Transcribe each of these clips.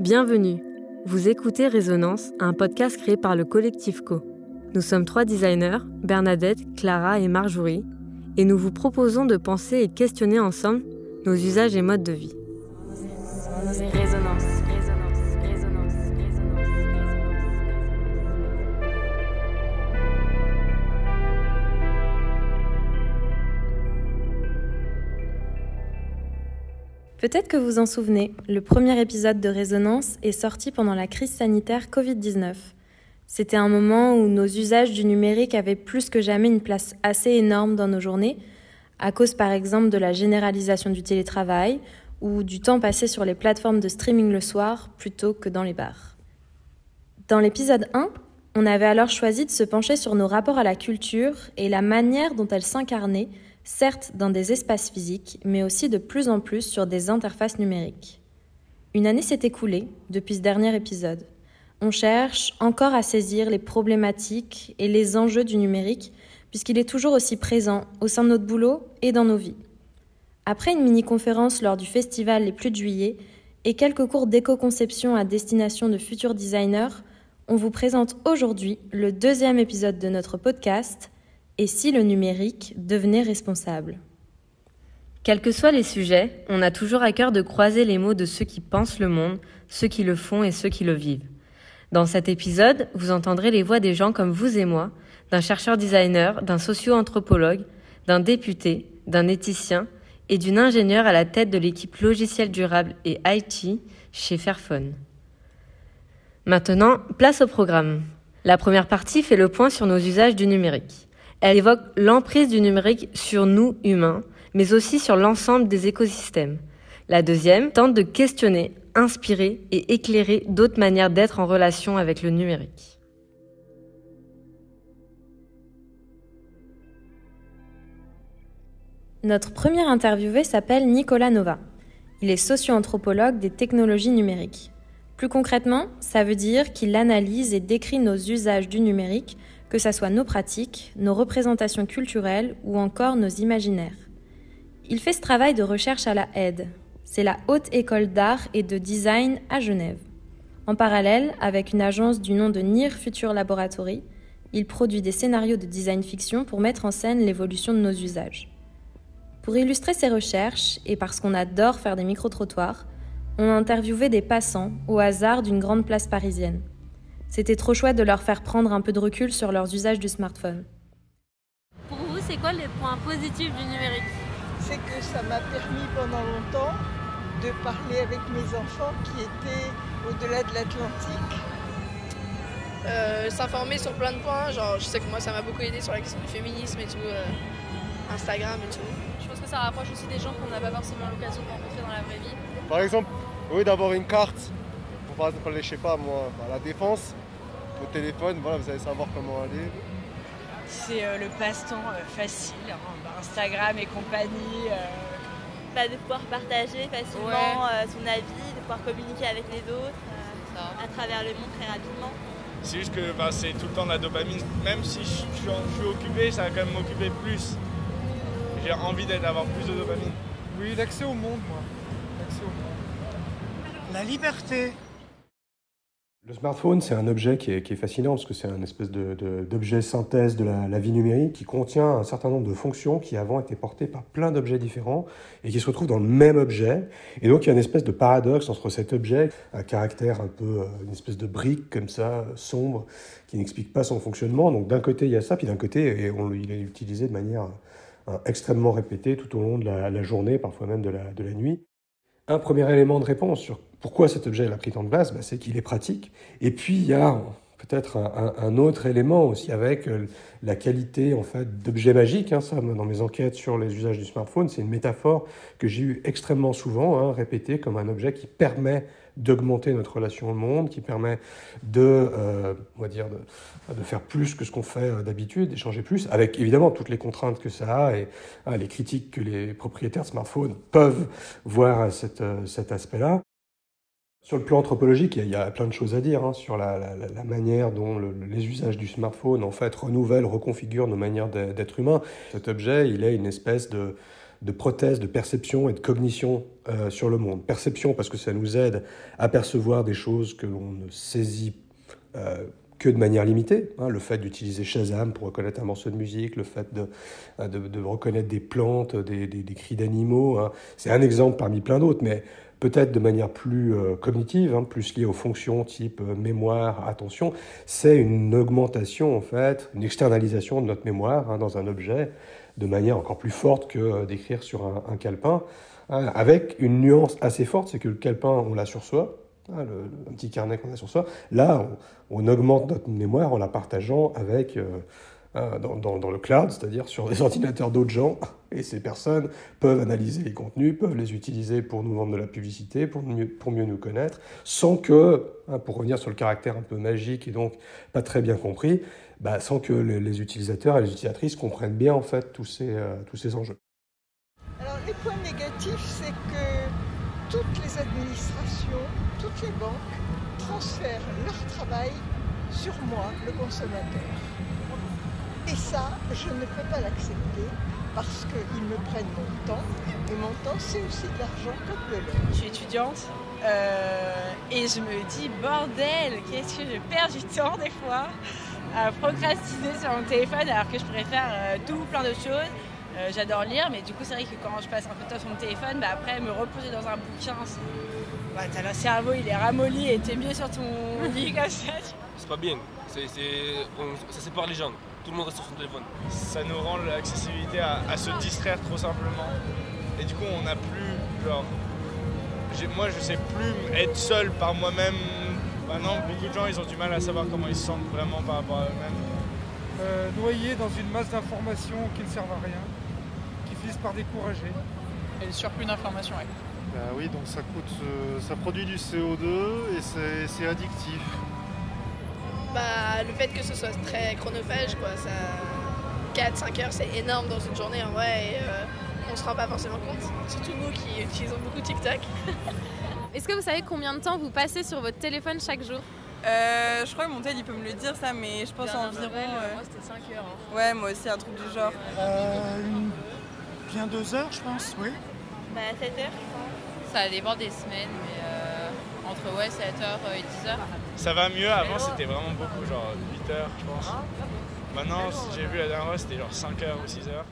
Bienvenue. Vous écoutez Résonance, un podcast créé par le collectif Co. Nous sommes trois designers, Bernadette, Clara et Marjorie, et nous vous proposons de penser et questionner ensemble nos usages et modes de vie. Peut-être que vous en souvenez, le premier épisode de Résonance est sorti pendant la crise sanitaire Covid-19. C'était un moment où nos usages du numérique avaient plus que jamais une place assez énorme dans nos journées, à cause par exemple de la généralisation du télétravail ou du temps passé sur les plateformes de streaming le soir plutôt que dans les bars. Dans l'épisode 1, on avait alors choisi de se pencher sur nos rapports à la culture et la manière dont elle s'incarnait certes dans des espaces physiques, mais aussi de plus en plus sur des interfaces numériques. Une année s'est écoulée depuis ce dernier épisode. On cherche encore à saisir les problématiques et les enjeux du numérique, puisqu'il est toujours aussi présent au sein de notre boulot et dans nos vies. Après une mini-conférence lors du festival Les Plus de Juillet et quelques cours d'éco-conception à destination de futurs designers, on vous présente aujourd'hui le deuxième épisode de notre podcast et si le numérique devenait responsable? Quels que soient les sujets, on a toujours à cœur de croiser les mots de ceux qui pensent le monde, ceux qui le font et ceux qui le vivent. Dans cet épisode, vous entendrez les voix des gens comme vous et moi, d'un chercheur designer, d'un socio-anthropologue, d'un député, d'un éthicien et d'une ingénieure à la tête de l'équipe logiciel durable et IT chez Fairphone. Maintenant, place au programme. La première partie fait le point sur nos usages du numérique. Elle évoque l'emprise du numérique sur nous humains, mais aussi sur l'ensemble des écosystèmes. La deuxième tente de questionner, inspirer et éclairer d'autres manières d'être en relation avec le numérique. Notre premier interviewé s'appelle Nicolas Nova. Il est socio-anthropologue des technologies numériques. Plus concrètement, ça veut dire qu'il analyse et décrit nos usages du numérique que ce soit nos pratiques, nos représentations culturelles ou encore nos imaginaires. Il fait ce travail de recherche à la aide. C'est la Haute École d'Art et de Design à Genève. En parallèle, avec une agence du nom de NIR Future Laboratory, il produit des scénarios de design fiction pour mettre en scène l'évolution de nos usages. Pour illustrer ses recherches, et parce qu'on adore faire des micro-trottoirs, on a interviewé des passants au hasard d'une grande place parisienne. C'était trop chouette de leur faire prendre un peu de recul sur leurs usages du smartphone. Pour vous, c'est quoi les points positifs du numérique? C'est que ça m'a permis pendant longtemps de parler avec mes enfants qui étaient au-delà de l'Atlantique. Euh, s'informer sur plein de points, genre je sais que moi ça m'a beaucoup aidé sur la question du féminisme et tout, euh, Instagram et tout. Je pense que ça rapproche aussi des gens qu'on n'a pas forcément l'occasion de rencontrer dans la vraie vie. Par exemple, oui, d'avoir une carte pour par exemple aller, je sais pas moi, à la défense, au téléphone, voilà, vous allez savoir comment aller. C'est euh, le passe-temps euh, facile, hein, bah, Instagram et compagnie. Euh. Bah, de pouvoir partager facilement son avis, de pouvoir communiquer avec les autres à travers le monde très rapidement. C'est juste que bah, c'est tout le temps de la dopamine. Même si je, suis occupé, ça va quand même m'occuper plus. J'ai envie d'avoir plus de dopamine. Oui, l'accès au monde, moi. L'accès au monde. La liberté. Le smartphone, c'est un objet qui est, fascinant parce que c'est un espèce d'objet synthèse de la, vie numérique qui contient un certain nombre de fonctions qui avant étaient portées par plein d'objets différents et qui se retrouvent dans le même objet. Et donc il y a une espèce de paradoxe entre cet objet, un caractère un peu, euh, une espèce de brique comme ça, sombre, qui n'explique pas son fonctionnement. Donc d'un côté il y a ça, puis d'un côté il est utilisé de manière euh, extrêmement répétée tout au long de la, journée, parfois même de la, de la nuit. Un premier élément de réponse sur pourquoi cet objet a pris tant de place bah, C'est qu'il est pratique. Et puis, il y a peut-être un, autre élément aussi avec euh, la qualité en fait d'objet magique. Hein, ça, dans mes enquêtes sur les usages du smartphone, c'est une métaphore que j'ai eu extrêmement souvent hein, répétée comme un objet qui permet d'augmenter notre relation au monde, qui permet de, euh, on va dire, de, faire plus que ce qu'on fait euh, d'habitude, d'échanger plus, avec évidemment toutes les contraintes que ça a et hein, les critiques que les propriétaires de smartphones peuvent voir à cet aspect-là. Sur le plan anthropologique, il y a, plein de choses à dire hein, sur la, manière dont les usages du smartphone en fait renouvellent, reconfigurent nos manières d'être humains. Cet objet, il est une espèce de, de prothèse, de perception et de cognition euh, sur le monde. Perception parce que ça nous aide à percevoir des choses que l'on ne saisit euh, que de manière limitée. Hein. le fait d'utiliser Shazam pour reconnaître un morceau de musique, le fait de, euh, reconnaître des plantes, des, des, cris d'animaux, hein. c'est un exemple parmi plein d'autres, mais peut-être de manière plus cognitive, hein, plus liée aux fonctions type mémoire, attention, c'est une augmentation en fait, une externalisation de notre mémoire dans un objet de manière encore plus forte que euh, d'écrire sur un, calepin, hein, avec une nuance assez forte, c'est que le calepin, on l'a sur soi, hein, le, un petit carnet qu'on a sur soi. Là, on, augmente notre mémoire en la partageant avec... Euh, hein, dans, le cloud, c'est-à-dire sur les ordinateurs d'autres gens, et ces personnes peuvent analyser les contenus, peuvent les utiliser pour nous vendre de la publicité, pour mieux, pour mieux nous connaître, sans que, pour revenir sur le caractère un peu magique et donc pas très bien compris, bah, sans que les, utilisateurs et les utilisatrices comprennent bien en fait tous ces, euh, tous ces enjeux. Alors les points négatifs, c'est que toutes les administrations, toutes les banques transfèrent leur travail sur moi, le consommateur. Et ça, je ne peux pas l'accepter parce qu'ils me prennent mon temps. Et mon temps, c'est aussi de l'argent comme de l'or. Je suis étudiante euh, et je me dis, bordel, qu'est-ce que je perds du temps des fois? À procrastiner sur mon téléphone alors que je préfère euh, tout plein de choses. Euh, j'adore lire, mais du coup, c'est vrai que quand je passe un peu de temps sur mon téléphone, bah, après, me reposer dans un bouquin, bah, t'as le cerveau, il est ramolli et t'es mieux sur ton lit comme ça. C'est pas bien, c'est, ça sépare les gens. Tout le monde reste sur son téléphone. Ça nous rend l'accessibilité à, à se distraire trop simplement. Et du coup, on n'a plus, genre, moi, je sais plus être seul par moi-même Maintenant, beaucoup de gens, ils ont du mal à savoir comment ils se sentent vraiment par rapport à eux-mêmes. Euh, noyés dans une masse d'informations qui ne servent à rien, qui finissent par décourager. Et le surplus d'informations, oui. Bah oui, donc ça coûte, euh, ça produit du CO2 et c'est addictif. Bah, le fait que ce soit très chronophage, quoi, ça... 4-5 heures, c'est énorme dans une journée en vrai, et euh, on se rend pas forcément compte. Surtout nous qui utilisons beaucoup TikTok. Est-ce que vous savez combien de temps vous passez sur votre téléphone chaque jour euh, je crois que mon tel il peut me le dire ça, mais je pense environ. Moi c'était 5 heures. Hein. Ouais, moi aussi un truc du genre. Euh, bien 2 heures, je pense, oui. Bah 7 heures, je pense. Ça dépend des semaines, mais euh, entre ouais, 7 heures et 10 heures. Ça va mieux, avant c'était vraiment beaucoup, genre 8 heures, je pense. Maintenant, j'ai vu la dernière fois, c'était genre 5 heures ou 6 heures.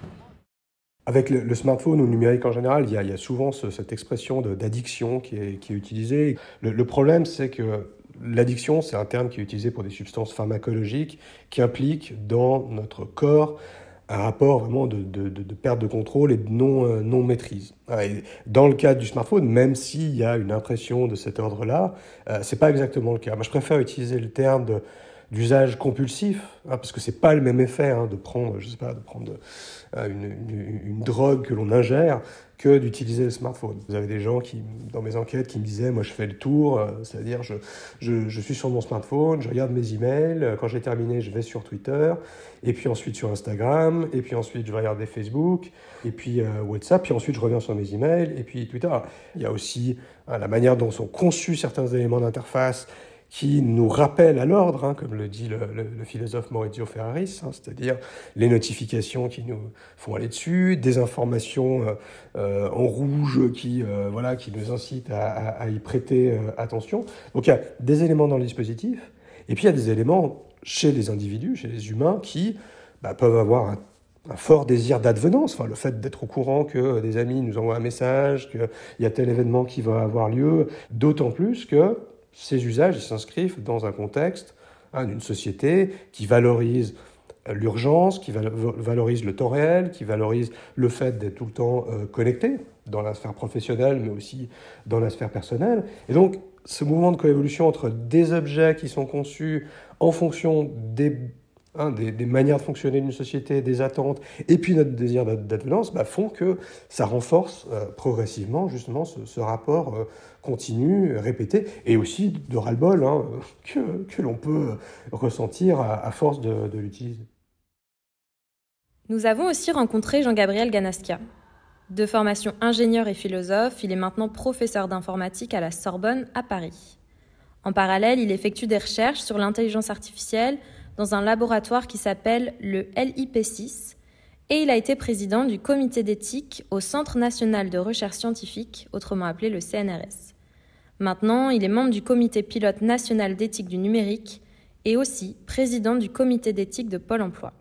Avec le, smartphone ou le numérique en général, il y a, souvent cette expression d'addiction qui est, utilisée. Le, problème, c'est que l'addiction, c'est un terme qui est utilisé pour des substances pharmacologiques qui impliquent dans notre corps un rapport vraiment de, perte de contrôle et de non, euh, maîtrise. dans le cas du smartphone, même s'il y a une impression de cet ordre-là, euh, c'est pas exactement le cas. Moi, je préfère utiliser le terme de d'usage compulsif, hein, parce que c'est pas le même effet hein, de prendre, je sais pas, de prendre euh, une, une, drogue que l'on ingère que d'utiliser le smartphone. Vous avez des gens qui, dans mes enquêtes, qui me disaient, moi je fais le tour, euh, c'est-à-dire je, je, je, suis sur mon smartphone, je regarde mes emails, euh, quand j'ai terminé, je vais sur Twitter, et puis ensuite sur Instagram, et puis ensuite je vais regarder Facebook, et puis WhatsApp, puis ensuite je reviens sur mes emails, et puis Twitter. Il y a aussi hein, la manière dont sont conçus certains éléments d'interface qui nous rappelle à l'ordre, hein, comme le dit le, philosophe Maurizio Ferraris, hein, c'est-à-dire les notifications qui nous font aller dessus, des informations euh, euh, en rouge qui, euh, voilà, qui nous incitent à, y prêter attention. Donc il y a des éléments dans le dispositif, et puis il y a des éléments chez les individus, chez les humains, qui bah, peuvent avoir un fort désir d'advenance, enfin, le fait d'être au courant que des amis nous envoient un message, qu'il y a tel événement qui va avoir lieu, d'autant plus que ces usages s'inscrivent dans un contexte hein, d'une société qui valorise l'urgence, qui valorise le temps réel, qui valorise le fait d'être tout le temps euh, connecté dans la sphère professionnelle, mais aussi dans la sphère personnelle. Et donc, ce mouvement de coévolution entre des objets qui sont conçus en fonction des Hein, des, manières de fonctionner d'une société, des attentes, et puis notre désir d'advenance, bah, font que ça renforce euh, progressivement justement ce, rapport euh, continu, répété, et aussi de ras-le-bol hein, que, que l'on peut ressentir à, force de, de l'utiliser. Nous avons aussi rencontré Jean-Gabriel Ganaskia. De formation ingénieur et philosophe, il est maintenant professeur d'informatique à la Sorbonne à Paris. En parallèle, il effectue des recherches sur l'intelligence artificielle, dans un laboratoire qui s'appelle le LIP6 et il a été président du comité d'éthique au Centre national de recherche scientifique, autrement appelé le CNRS. Maintenant, il est membre du comité pilote national d'éthique du numérique et aussi président du comité d'éthique de Pôle Emploi.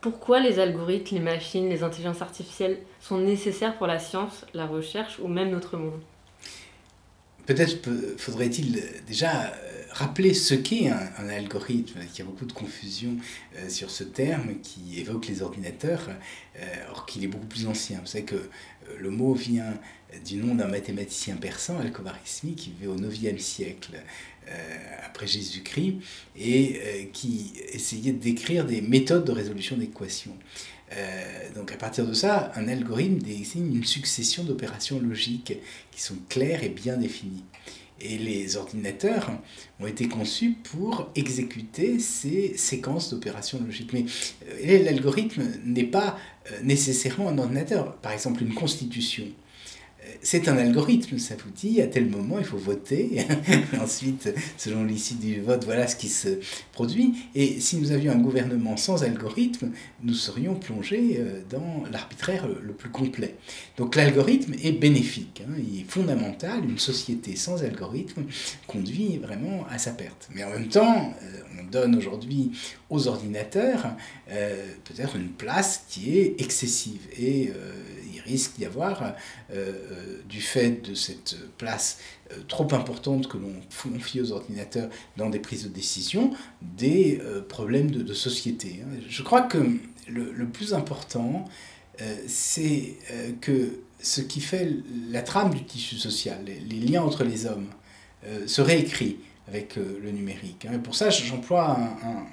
Pourquoi les algorithmes, les machines, les intelligences artificielles sont nécessaires pour la science, la recherche ou même notre monde? Peut-être faudrait-il déjà euh, rappeler ce qu'est un, algorithme. Il y a beaucoup de confusion euh, sur ce terme qui évoque les ordinateurs, euh, or qu'il est beaucoup plus ancien. Vous savez que le mot vient du nom d'un mathématicien persan, Al-Khwarizmi, qui vivait au IXe siècle euh, après Jésus-Christ, et euh, qui essayait de décrire des méthodes de résolution d'équations. Euh, donc à partir de ça, un algorithme désigne une succession d'opérations logiques qui sont claires et bien définies. Et les ordinateurs ont été conçus pour exécuter ces séquences d'opérations logiques. Mais l'algorithme n'est pas nécessairement un ordinateur. Par exemple, une constitution c'est un algorithme, ça vous dit, à tel moment il faut voter, ensuite, selon l'issue du vote, voilà ce qui se produit. Et si nous avions un gouvernement sans algorithme, nous serions plongés euh, dans l'arbitraire le plus complet. Donc l'algorithme est bénéfique, hein, il est fondamental, une société sans algorithme conduit vraiment à sa perte. Mais en même temps, euh, on donne aujourd'hui aux ordinateurs euh, peut-être une place qui est excessive. Et risque d'y avoir, euh, euh, du fait de cette place euh, trop importante que l'on confie aux ordinateurs dans des prises de décision, des problèmes de, société. Hein. Je crois que le, plus important, c'est que ce qui fait la trame du tissu social, les, liens entre les hommes, se réécrit avec le numérique. Hein. Et pour ça, j'emploie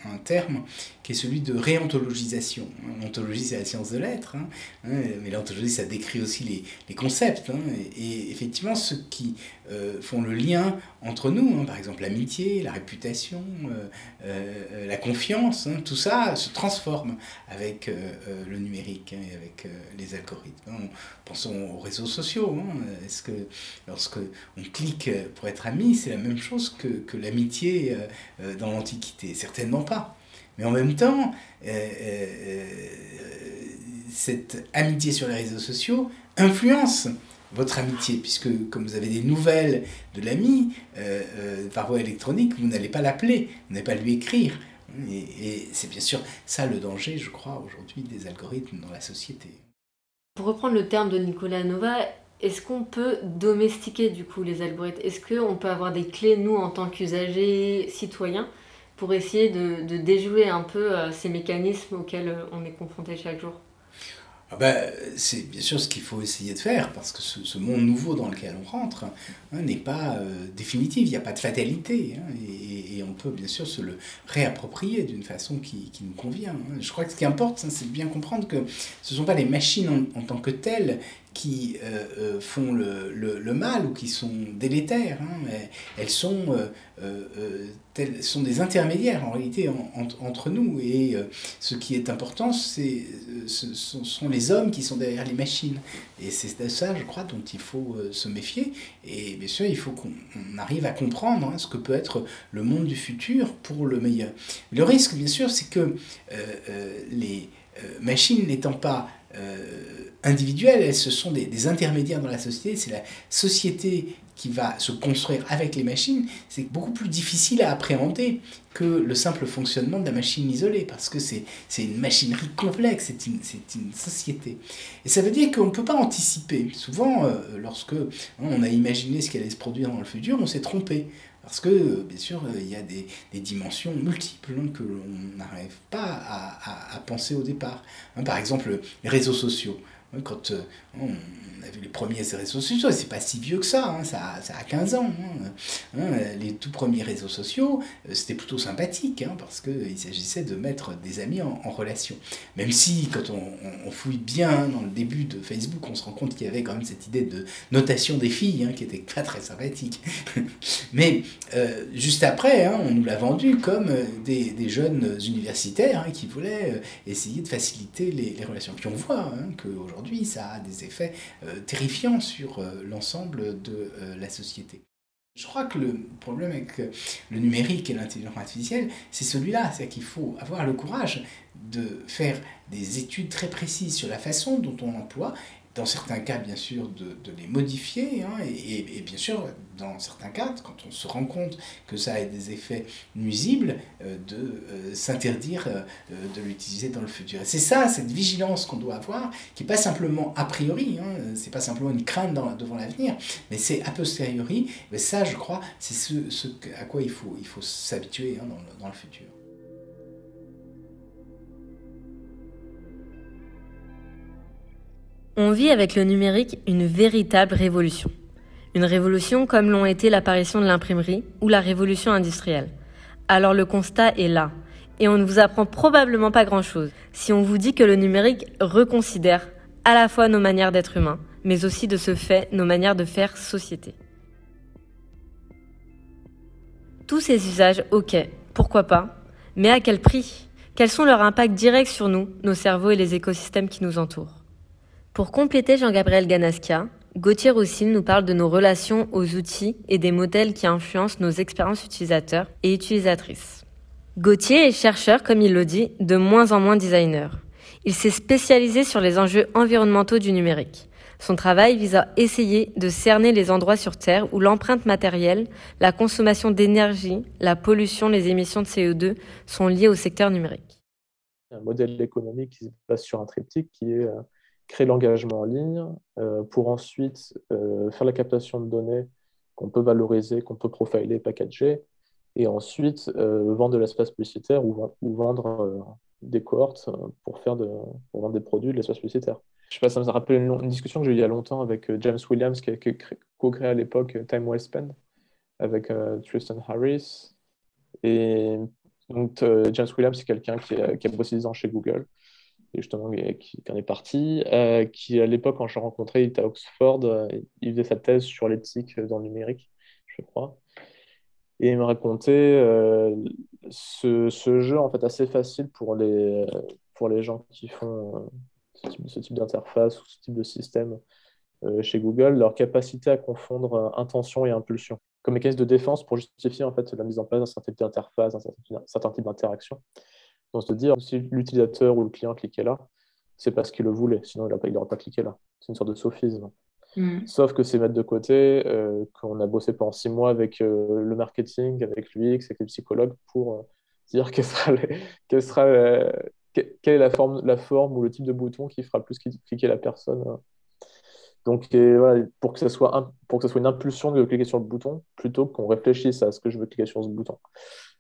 un, terme qui est celui de réontologisation. L'ontologie, c'est la science de l'être, hein. mais l'ontologie, ça décrit aussi les, concepts. Hein. Et, effectivement, ceux qui euh, font le lien entre nous, par exemple l'amitié, la réputation, euh, euh, la confiance, tout ça se transforme avec le numérique et avec les algorithmes. Pensons aux réseaux sociaux. Est-ce que lorsque on clique pour être ami, c'est la même chose que, que l'amitié dans l'Antiquité? Certainement pas. Mais en même temps, euh, euh, cette amitié sur les réseaux sociaux influence votre amitié, puisque comme vous avez des nouvelles de l'ami euh, par voie électronique, vous n'allez pas l'appeler, vous n'allez pas lui écrire. Et, et c'est bien sûr ça le danger, je crois, aujourd'hui des algorithmes dans la société. Pour reprendre le terme de Nicolas Nova, est-ce qu'on peut domestiquer du coup les algorithmes? Est-ce qu'on peut avoir des clés, nous, en tant qu'usagers citoyens, pour essayer de, déjouer un peu euh, ces mécanismes auxquels euh, on est confronté chaque jour ah ben, c'est bien sûr ce qu'il faut essayer de faire, parce que ce, monde nouveau dans lequel on rentre hein, n'est pas euh, définitif, il n'y a pas de fatalité, hein, et, on peut bien sûr se le réapproprier d'une façon qui, nous convient. Hein. Je crois que ce qui importe, c'est de bien comprendre que ce ne sont pas les machines en, tant que telles qui font le, le, mal ou qui sont délétères. Elles sont tels, sont des intermédiaires en réalité entre nous. Et euh, ce qui est important, c'est, euh, ce sont les hommes qui sont derrière les machines. Et c'est ça, je crois, dont il faut euh, se méfier. Et bien sûr, il faut qu'on arrive à comprendre hein, ce que peut être le monde du futur pour le meilleur. Le risque, bien sûr, c'est que les machines n'étant pas individuelles, elles, ce sont des, des intermédiaires dans la société. C'est la société qui va se construire avec les machines, c'est beaucoup plus difficile à appréhender que le simple fonctionnement de la machine isolée, parce que c'est une machinerie complexe, c'est une, une, société. Et ça veut dire qu'on ne peut pas anticiper. Souvent, euh, lorsque hein, on a imaginé ce qui allait se produire dans le futur, on s'est trompé. Parce que, bien sûr, il y a des, des dimensions multiples hein, que l'on n'arrive pas à, à, penser au départ. Hein, par exemple, les réseaux sociaux. Quand euh, on a vu les premiers réseaux sociaux, c'est pas si vieux que ça, hein, ça, a 15 ans. Hein. Hein, les tout premiers réseaux sociaux, euh, c'était plutôt sympathique, parce qu'il s'agissait de mettre des amis en, relation. Même si, quand on, fouille bien dans le début de Facebook, on se rend compte qu'il y avait quand même cette idée de notation des filles, qui était pas très sympathique. Mais euh, juste après, on nous l'a vendu comme euh, des, jeunes universitaires qui voulaient essayer de faciliter les relations. Puis on voit qu'aujourd'hui, ça a des effets terrifiant sur euh, l'ensemble de euh, la société. Je crois que le problème avec le numérique et l'intelligence artificielle, c'est celui-là, c'est qu'il faut avoir le courage de faire des études très précises sur la façon dont on l'emploie dans certains cas, bien sûr, de, de les modifier, hein, et, et, bien sûr, dans certains cas, quand on se rend compte que ça a des effets nuisibles, euh, de euh, s'interdire euh, de l'utiliser dans le futur. c'est ça, cette vigilance qu'on doit avoir, qui n'est pas simplement a priori, hein, c'est pas simplement une crainte devant l'avenir, mais c'est a posteriori, mais ça, je crois, c'est ce, ce, à quoi il faut, il faut s'habituer hein, dans, dans le futur. On vit avec le numérique une véritable révolution. Une révolution comme l'ont été l'apparition de l'imprimerie ou la révolution industrielle. Alors le constat est là. Et on ne vous apprend probablement pas grand-chose si on vous dit que le numérique reconsidère à la fois nos manières d'être humains, mais aussi de ce fait nos manières de faire société. Tous ces usages, ok, pourquoi pas, mais à quel prix? Quels sont leurs impacts directs sur nous, nos cerveaux et les écosystèmes qui nous entourent? Pour compléter Jean-Gabriel Ganasca, Gauthier Roussine nous parle de nos relations aux outils et des modèles qui influencent nos expériences utilisateurs et utilisatrices. Gauthier est chercheur, comme il le dit, de moins en moins designer. Il s'est spécialisé sur les enjeux environnementaux du numérique. Son travail vise à essayer de cerner les endroits sur Terre où l'empreinte matérielle, la consommation d'énergie, la pollution, les émissions de CO2 sont liées au secteur numérique. Un modèle économique qui se base sur un triptyque qui est euh, créer l'engagement en ligne euh, pour ensuite euh, faire la captation de données qu'on peut valoriser, qu'on peut profiler, packager, et ensuite euh, vendre de l'espace publicitaire ou, vendre des cohortes pour, faire vendre des produits de l'espace publicitaire. Je sais pas, ça me rappelle une, discussion que j'ai eue il y a longtemps avec James Williams, qui a, co-créé à l'époque Time Well Spent, avec Tristan Harris. Et donc, James Williams, c'est quelqu'un qui, qui, a bossé 10 ans chez Google justement qui, en est parti, euh, qui à l'époque, quand je l'ai rencontré, il était à Oxford, euh, il faisait sa thèse sur l'éthique dans le numérique, je crois. Et il me racontait euh, ce, jeu en fait assez facile pour les, pour les gens qui font ce type, ce type d'interface ou ce type de système chez Google, leur capacité à confondre intention et impulsion comme mécanisme de défense pour justifier en fait la mise en place d'un certain type d'interface, d'un certain type d'interaction. Donc, se dire si l'utilisateur ou le client cliquait là, c'est parce qu'il le voulait, sinon il n'aurait pas cliqué là. C'est une sorte de sophisme. Mm. Sauf que c'est mettre de côté euh, qu'on a bossé pendant six mois avec euh, le marketing, avec l'UX, avec les psychologues pour euh, dire quelle sera, sera quelle est la forme, la forme ou le type de bouton qui fera plus cliquer la personne. Donc, voilà, pour, que ça soit pour que ça soit une impulsion de cliquer sur le bouton, plutôt qu'on réfléchisse à ce que je veux cliquer sur ce bouton.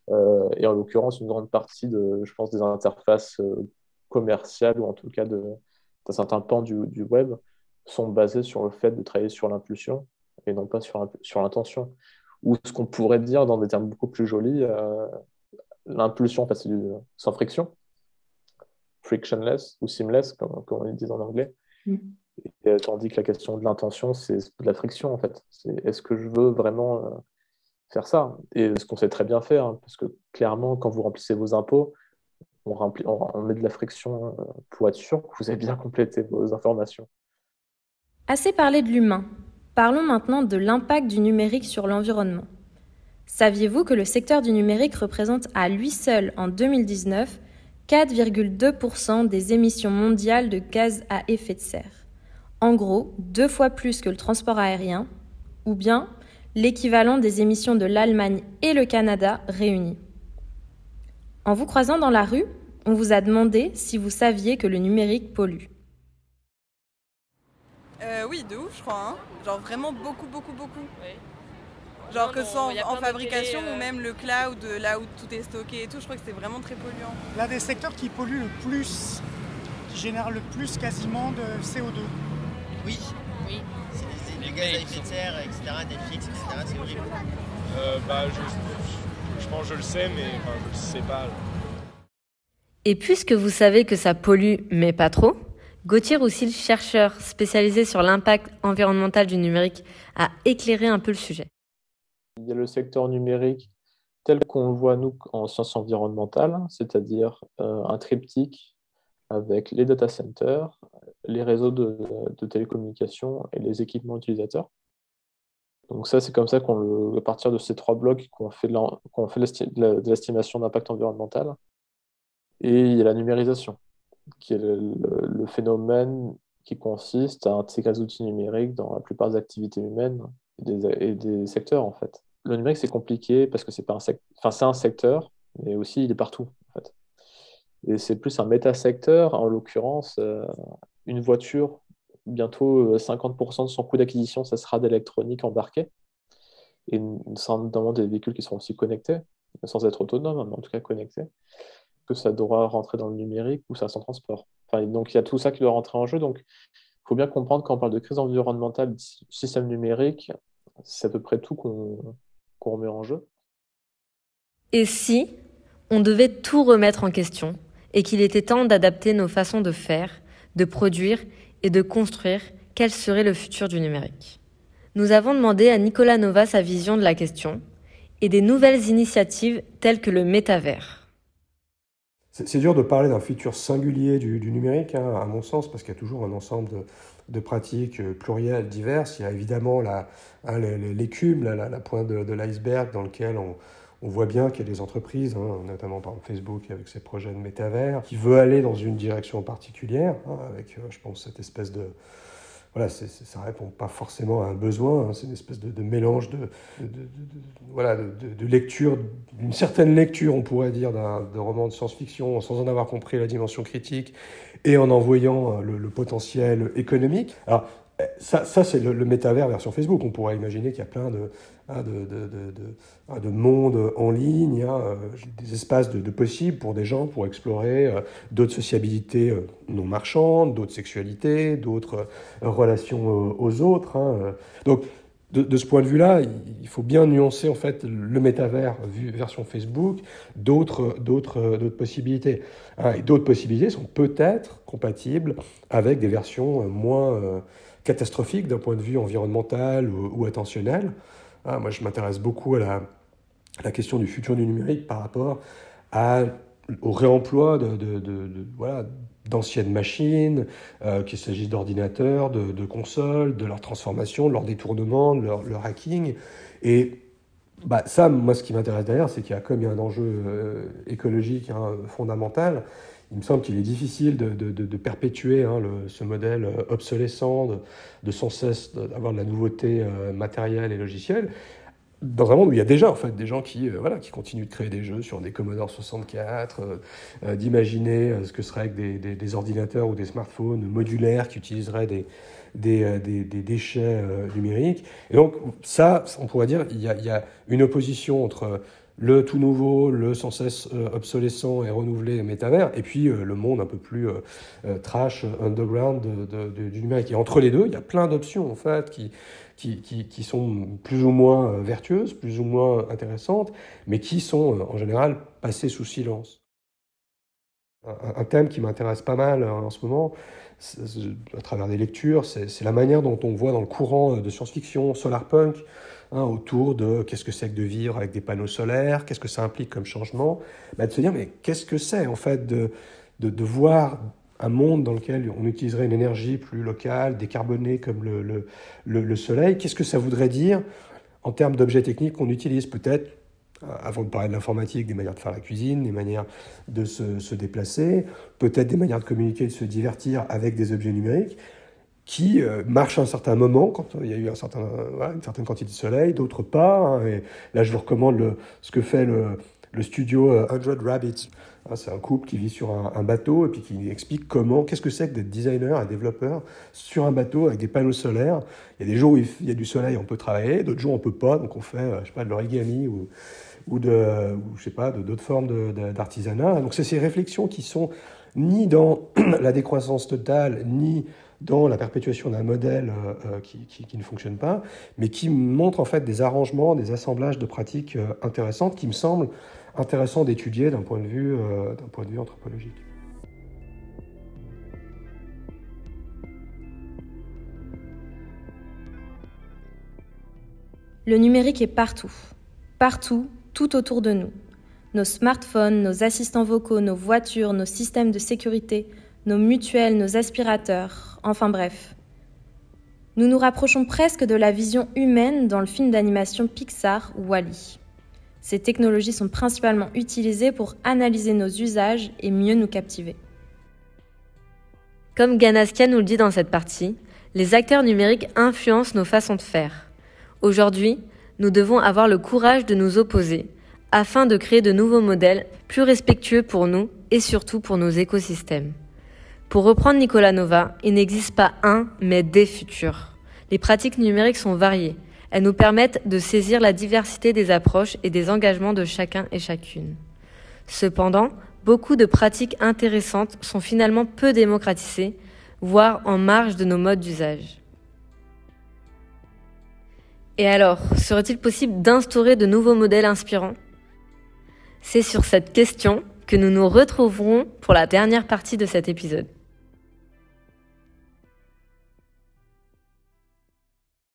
Euh, et en l'occurrence, une grande partie de, je pense, des interfaces euh, commerciales ou en tout cas d'un certain pan du, du, web sont basées sur le fait de travailler sur l'impulsion et non pas sur, sur l'intention. Ou ce qu'on pourrait dire dans des termes beaucoup plus jolis, euh, l'impulsion, c'est sans friction, frictionless ou seamless, comme, comme on le dit en anglais. Mm. Et, tandis que la question de l'intention, c'est de la friction en fait. C'est est-ce que je veux vraiment faire ça. Et ce qu'on sait très bien faire, hein, parce que clairement, quand vous remplissez vos impôts, on, remplit, on, met de la friction hein, pour être sûr que vous avez bien complété vos informations. Assez parlé de l'humain. Parlons maintenant de l'impact du numérique sur l'environnement. Saviez-vous que le secteur du numérique représente à lui seul en 2019 4,2% des émissions mondiales de gaz à effet de serre? En gros, deux fois plus que le transport aérien, ou bien l'équivalent des émissions de l'Allemagne et le Canada réunis. En vous croisant dans la rue, on vous a demandé si vous saviez que le numérique pollue. Euh, oui, de ouf, je crois. Hein. Genre vraiment beaucoup, beaucoup, beaucoup. Genre que ce soit en, fabrication ou euh. même le cloud, là où tout est stocké et tout, je crois que c'est vraiment très polluant. L'un des secteurs qui pollue le plus, qui génère le plus quasiment de CO2. Oui, oui les gaz à effet de serre, etc., Netflix, etc., c'est horrible. Euh, bah, je, je, pense que je le sais, mais enfin, je ne sais pas. Et puisque vous savez que ça pollue, mais pas trop, Gauthier Roussil, chercheur spécialisé sur l'impact environnemental du numérique, a éclairé un peu le sujet. Il y a le secteur numérique tel qu'on le voit nous en sciences environnementales, c'est-à-dire euh, un triptyque avec les data centers, les réseaux de, télécommunications et les équipements utilisateurs. Donc ça, c'est comme ça qu'on à partir de ces trois blocs qu'on fait de l'estimation d'impact environnemental. Et il y a la numérisation, qui est le, phénomène qui consiste à intégrer des outils numériques dans la plupart des activités humaines et des, secteurs en fait. Le numérique c'est compliqué parce que c'est pas un secteur, enfin c'est un secteur, mais aussi il est partout en fait. Et c'est plus un méta-secteur, en l'occurrence, euh, une voiture bientôt 50% euh, de son coût d'acquisition, ça sera d'électronique embarquée. Et notamment des véhicules qui seront aussi connectés, sans être autonomes, mais en tout cas connectés, que ça devra rentrer dans le numérique ou ça sans transport. Donc il y a tout ça qui doit rentrer en jeu. Donc il faut bien comprendre quand on parle de crise environnementale, système numérique, c'est à peu près tout qu'on remet en jeu. Et si on devait tout remettre en question et qu'il était temps d'adapter nos façons de faire, de produire et de construire quel serait le futur du numérique. Nous avons demandé à Nicolas Nova sa vision de la question et des nouvelles initiatives telles que le métavers. C'est dur de parler d'un futur singulier du, numérique, hein, à mon sens, parce qu'il y a toujours un ensemble de, pratiques euh, plurielles, diverses. Il y a évidemment hein, l'écume, la, la, pointe de, l'iceberg dans lequel on, voit bien qu'il y a des entreprises, hein, notamment par Facebook avec ses projets de métavers, qui veulent aller dans une direction particulière, avec, euh, je pense, cette espèce de, voilà, ça ne répond pas forcément à un besoin, hein. c'est une espèce de, mélange de, voilà, de, lecture, d'une certaine lecture, on pourrait dire, d'un roman de science-fiction sans en avoir compris la dimension critique et en en voyant euh, le, potentiel économique. Alors, eh, ça, ça c'est le, le, métavers version Facebook. On pourrait imaginer qu'il y a plein de, Hein, hein, de, monde en ligne, hein, euh, des espaces de, possibles pour des gens pour explorer euh, d'autres sociabilités euh, non marchandes, d'autres sexualités, d'autres relations aux autres. Donc, de, ce point de vue-là, il faut bien nuancer en fait le métavers version Facebook d'autres possibilités. et d'autres possibilités sont peut-être compatibles avec des versions moins catastrophiques d'un point de vue environnemental ou attentionnel. Ah, moi, je m'intéresse beaucoup à la, question du futur du numérique par rapport au réemploi de, voilà, d'anciennes machines, euh, qu'il s'agisse d'ordinateurs, de, consoles, de leur transformation, de leur détournement, de leur, leur hacking. Et bah, ça, moi, ce qui m'intéresse derrière, c'est qu'il y a comme il y a un enjeu euh, écologique hein, fondamental, il me semble qu'il est difficile de, de, de perpétuer hein, ce modèle euh, obsolescent, de, sans cesse d'avoir de la nouveauté euh, matérielle et logicielle, dans un monde où il y a déjà en fait des gens qui, euh, voilà, qui continuent de créer des jeux sur des Commodore 64, d'imaginer ce que serait avec des, des, des, ordinateurs ou des smartphones modulaires qui utiliseraient des, des, des, déchets numériques. Et donc ça, on pourrait dire, il y a, il y a une opposition entre le tout nouveau, le sans cesse euh, obsolescent et renouvelé métavers, et puis euh, le monde un peu plus euh, trash, underground du numérique. Et entre les deux, il y a plein d'options en fait qui, qui, qui, sont plus ou moins vertueuses, plus ou moins intéressantes, mais qui sont en général passées sous silence. Un, thème qui m'intéresse pas mal en ce moment, à travers des lectures, c'est la manière dont on voit dans le courant de science-fiction, solarpunk, Hein, autour de qu'est-ce que c'est que de vivre avec des panneaux solaires, qu'est-ce que ça implique comme changement, bah, de se dire mais qu'est-ce que c'est en fait de, de, voir un monde dans lequel on utiliserait une énergie plus locale, décarbonée comme le, le, le, soleil, qu'est-ce que ça voudrait dire en termes d'objets techniques qu'on utilise peut-être euh, avant de parler de l'informatique, des manières de faire la cuisine, des manières de se, se déplacer, peut-être des manières de communiquer, de se divertir avec des objets numériques qui euh, marchent un certain moment, quand il y a eu un certain, une certaine quantité de soleil, d'autres pas. Hein, et là, je vous recommande ce que fait le, studio 100 euh, Rabbits. Hein, c'est un couple qui vit sur un, bateau et puis qui explique comment, qu'est-ce que c'est que d'être designer et développeur sur un bateau avec des panneaux solaires. Il y a des jours où il y a du soleil, on peut travailler, d'autres jours on peut pas, donc on fait, euh, je sais pas, de l'origami ou, ou de, ou, je sais pas, d'autres formes d'artisanat. Donc c'est ces réflexions qui sont ni dans la décroissance totale, ni dans la perpétuation d'un modèle euh, euh, qui, qui, ne fonctionne pas, mais qui montre en fait des arrangements, des assemblages de pratiques euh, intéressantes qui me semblent intéressants d'étudier d'un point, point de vue anthropologique. Le numérique est partout, partout, tout autour de nous. Nos smartphones, nos assistants vocaux, nos voitures, nos systèmes de sécurité, nos mutuelles, nos aspirateurs, enfin bref. Nous nous rapprochons presque de la vision humaine dans le film d'animation Pixar Wally. Ces technologies sont principalement utilisées pour analyser nos usages et mieux nous captiver. Comme Ganaskia nous le dit dans cette partie, les acteurs numériques influencent nos façons de faire. Aujourd'hui, nous devons avoir le courage de nous opposer afin de créer de nouveaux modèles plus respectueux pour nous et surtout pour nos écosystèmes. Pour reprendre Nicolas Nova, il n'existe pas un, mais des futurs. Les pratiques numériques sont variées. Elles nous permettent de saisir la diversité des approches et des engagements de chacun et chacune. Cependant, beaucoup de pratiques intéressantes sont finalement peu démocratisées, voire en marge de nos modes d'usage. Et alors, serait-il possible d'instaurer de nouveaux modèles inspirants? C'est sur cette question que nous nous retrouverons pour la dernière partie de cet épisode.